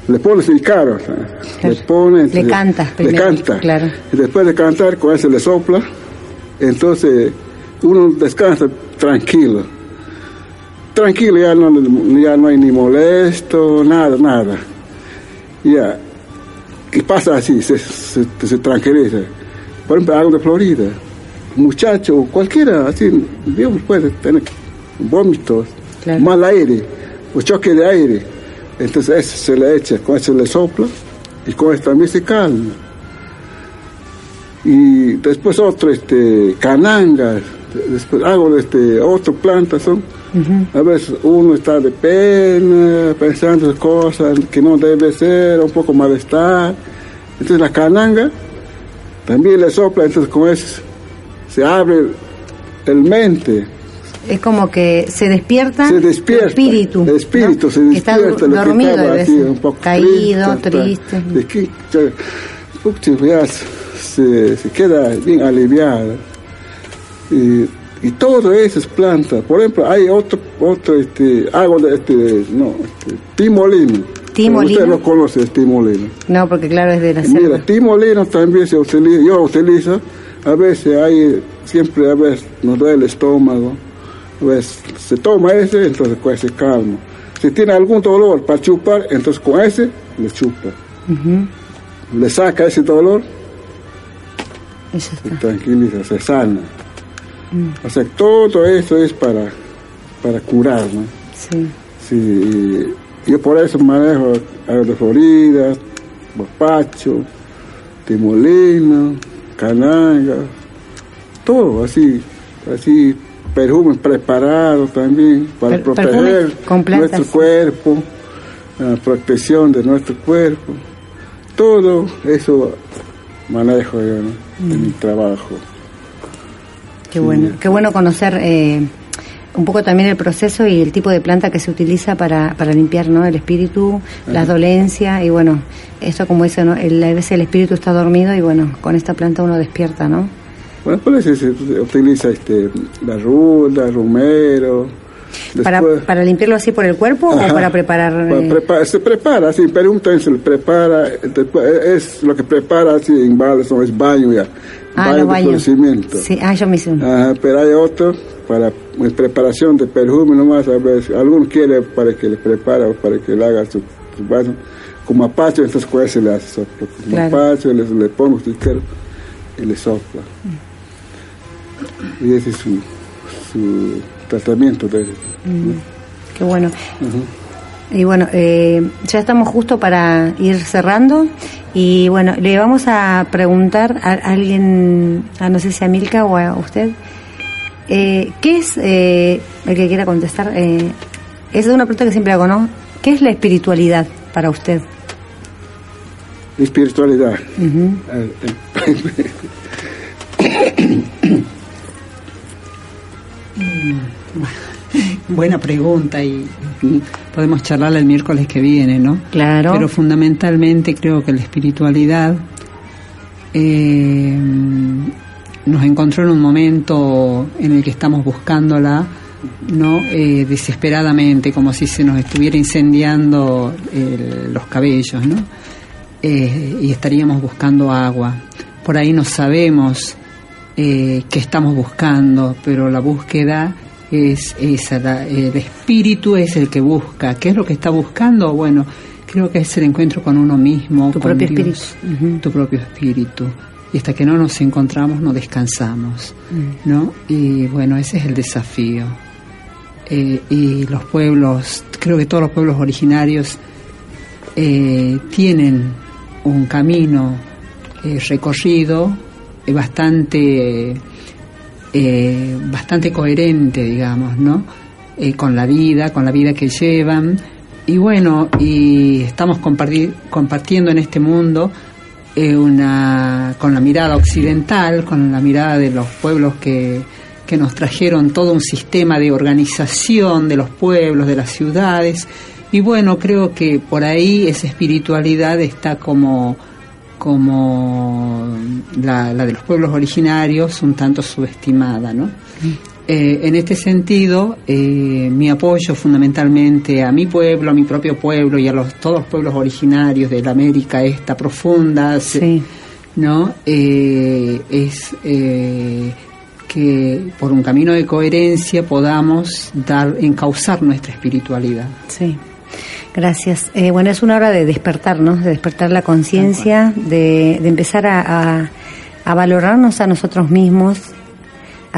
le pone su caro, Claro. le pone... Le canta Le canta. claro. Y después de cantar, con ese le sopla, entonces uno descansa tranquilo. Tranquilo, ya no, ya no hay ni molesto, nada, nada. Ya. ¿Qué pasa así? Se, se, se tranquiliza. Por ejemplo, algo de Florida. Muchacho, cualquiera, así, Dios puede tener vómitos, Claro. mal aire, o choque de aire. Entonces ese se le echa, con ese le sopla y con eso también se calma. Y después otro, este, canangas, después algo de este, otro planta son. A veces uno está de pena, pensando cosas que no debe ser, un poco malestar. Entonces la cananga también le sopla, entonces con eso se abre el mente, Es como que se despierta, se despierta el espíritu. El espíritu ¿no? se Que despierta. está lo que dormido, estaba debe así, un poco caído, triste, se, se queda bien aliviada. Y, y todo eso es planta. Por ejemplo, hay otro, otro este, algo de este, no, este, timolino. Timolino. Usted lo conoce, el timolino. No, porque claro, es de la Mira, selva. timolino también se utiliza, yo utilizo, a veces hay, siempre a veces nos duele el estómago, a veces se toma ese, entonces con ese calma. Si tiene algún dolor para chupar, entonces con ese le chupa. Le saca ese dolor Eso y está. tranquiliza, se sana. Mm. O sea, todo eso es para, para curar, ¿no? Sí. Sí, yo por eso manejo de Florida, Bopacho, Timolino, Cananga, todo así, así, perfumes preparados también para Per- proteger plantas. nuestro cuerpo, la protección de nuestro cuerpo, todo eso manejo yo ¿no? en mi trabajo. Qué bueno, qué bueno conocer eh, un poco también el proceso y el tipo de planta que se utiliza para, para limpiar ¿no? el espíritu, las dolencias y bueno, esto como dice, ¿no? el, a veces el espíritu está dormido y bueno, con esta planta uno despierta, ¿no? Bueno, eso se utiliza este, la ruda, romero. Para, después- para limpiarlo así por el cuerpo Ajá. o para preparar... Pa- eh, se prepara, sí, pero un se prepara, después, es lo que prepara así en baldes, no es baño ya, Ah, baño los de baños. conocimiento. Sí, ah, yo me hice uno. Ajá, pero hay otro para en preparación de perfume nomás, a veces, alguno quiere para que le prepare o para que le haga su, su baño, como apache, entonces con ese le hace soplo, como Claro. le, le usted quiere y le sopla. Y ese es su, su tratamiento de Mm, qué bueno. Y bueno, eh, ya estamos justo para ir cerrando y bueno, le vamos a preguntar a alguien, a no sé si a Milka o a usted, eh, ¿qué es, eh, el que quiera contestar, eh, esa es una pregunta que siempre hago, ¿no? ¿Qué es la espiritualidad para usted? espiritualidad. Ujú. Buena pregunta y podemos charlarla el miércoles que viene, ¿no? Claro. Pero fundamentalmente creo que la espiritualidad eh, nos encontró en un momento en el que estamos buscándola, ¿no? Eh, desesperadamente, como si se nos estuviera incendiando el- los cabellos, ¿no? Eh, y estaríamos buscando agua. Por ahí no sabemos eh, qué estamos buscando, pero la búsqueda es esa, la- el espíritu es el que busca. ¿Qué es lo que está buscando? Bueno, creo que es el encuentro con uno mismo, Tu con propio Dios, tu propio espíritu. Y hasta que no nos encontramos no descansamos, ¿no? Y bueno, ese es el desafío. Eh, y los pueblos, creo que todos los pueblos originarios eh, tienen un camino eh, recorrido eh, bastante eh, bastante coherente digamos no Eh, con la vida con la vida que llevan y bueno y estamos comparti- compartiendo en este mundo eh, una con la mirada occidental con la mirada de los pueblos que que nos trajeron todo un sistema de organización de los pueblos, de las ciudades. Y bueno, creo que por ahí esa espiritualidad está como, como la, la de los pueblos originarios, un tanto subestimada, ¿no? Eh, en este sentido, eh, mi apoyo fundamentalmente a mi pueblo, a mi propio pueblo y a los, todos los pueblos originarios de la América esta profunda, ¿no? Eh, es eh, que por un camino de coherencia podamos dar, encauzar nuestra espiritualidad. Sí. Gracias. Eh, bueno, es una hora de despertar, ¿no? De despertar la conciencia, de, de empezar a, a- a valorarnos a nosotros mismos,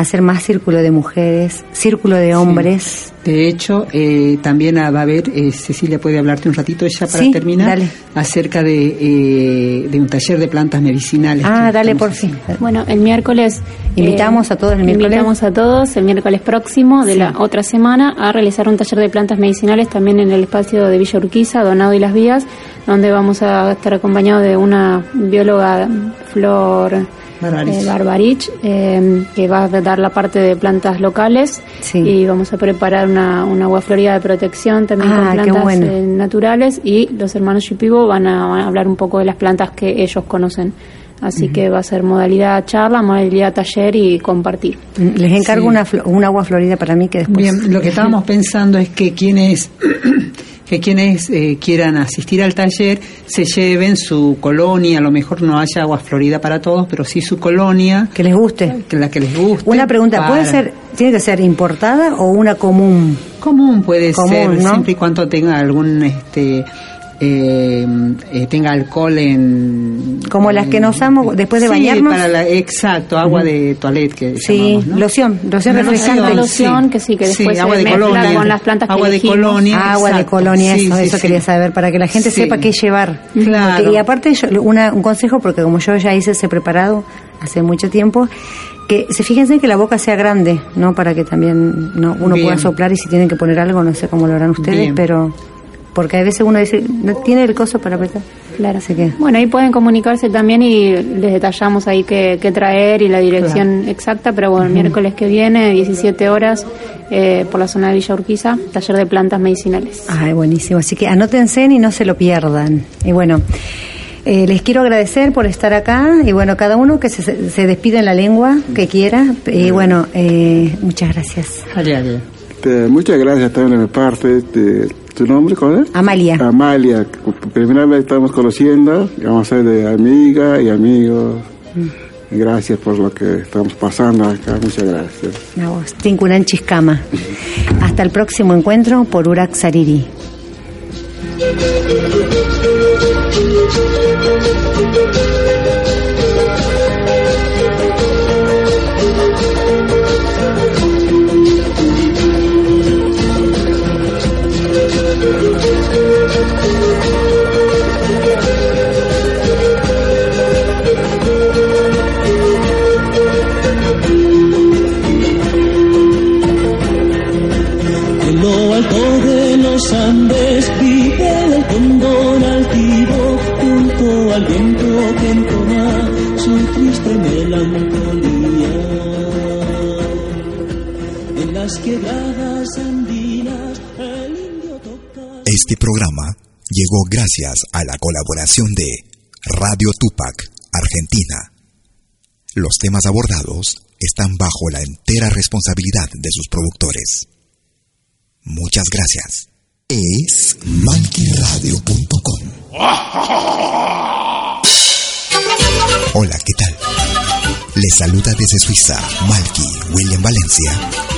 hacer más círculo de mujeres, círculo de hombres. De hecho, eh, también ah, va a haber, eh, Cecilia puede hablarte un ratito ya para Sí, terminar, dale. acerca de, eh, de un taller de plantas medicinales. Ah, dale, por fin. Bueno, el miércoles. Invitamos a todos el miércoles. Invitamos a todos el miércoles próximo de Sí. la otra semana a realizar un taller de plantas medicinales también en el espacio de Villa Urquiza, Donado y Las Vías, donde vamos a estar acompañados de una bióloga, Flor Barbarich. eh, Barbarich, eh, que va a dar la parte de plantas locales y vamos a preparar una, una agua florida de protección también Ah, con plantas bueno. eh, naturales y los hermanos Shipibo van a, van a hablar un poco de las plantas que ellos conocen. Así que va a ser modalidad charla, modalidad taller y compartir. Les encargo Sí. una, un agua florida para mí que después... Bien, lo que estábamos pensando es que quienes que quienes eh, quieran asistir al taller se lleven su colonia, a lo mejor no haya agua florida para todos, pero sí su colonia. Que les guste. Que la que les guste. Una pregunta, ¿puede para- ser, tiene que ser importada o una común? Común puede Común, ser, ¿no? siempre y cuando tenga algún, este, eh, eh, tenga alcohol en... Como las que nos usamos después de Sí, bañarnos. para la- exacto, agua de toilette que Sí, llamamos, ¿no? loción, loción Una refrescante. loción, loción que sí, que después se agua de mezcla colonia. con las plantas que agua de colonia. Agua de colonia, Sí, eso, sí, eso sí. quería saber, para que la gente Sí. sepa qué llevar. Claro. Porque- y aparte, yo- una- un consejo, porque como yo ya hice ese preparado hace mucho tiempo, que se fíjense que la boca sea grande, ¿no? Para que también no, uno Bien. pueda soplar y si tienen que poner algo, no sé cómo lo harán ustedes, Bien. pero porque a veces uno dice, no tiene el coso para apretar. Claro. Así que, Bueno, ahí pueden comunicarse también y les detallamos ahí qué, qué traer y la dirección exacta, pero bueno, el miércoles que viene, 17 horas, eh, por la zona de Villa Urquiza, taller de plantas medicinales. ay, buenísimo. Así que anótense y no se lo pierdan. Y bueno, eh, les quiero agradecer por estar acá y bueno, cada uno que se, se despide en la lengua que quiera. Y bueno, eh, muchas gracias. Ale. Este, muchas gracias también de mi parte. Este, ¿Tu nombre cuál es? Amalia. Amalia. Primera vez estamos conociendo. Vamos a ser de amiga y amigos. Y Gracias por lo que estamos pasando acá. Muchas gracias. A vos, Tinkunan Chiscama. Hasta el próximo encuentro por Urak Sariri. Este programa llegó gracias a la colaboración de Radio Tupac, Argentina. Los temas abordados están bajo la entera responsabilidad de sus productores. Muchas gracias. Es malquiradio.com. Hola, ¿qué tal? Les saluda desde Suiza Malky William Valencia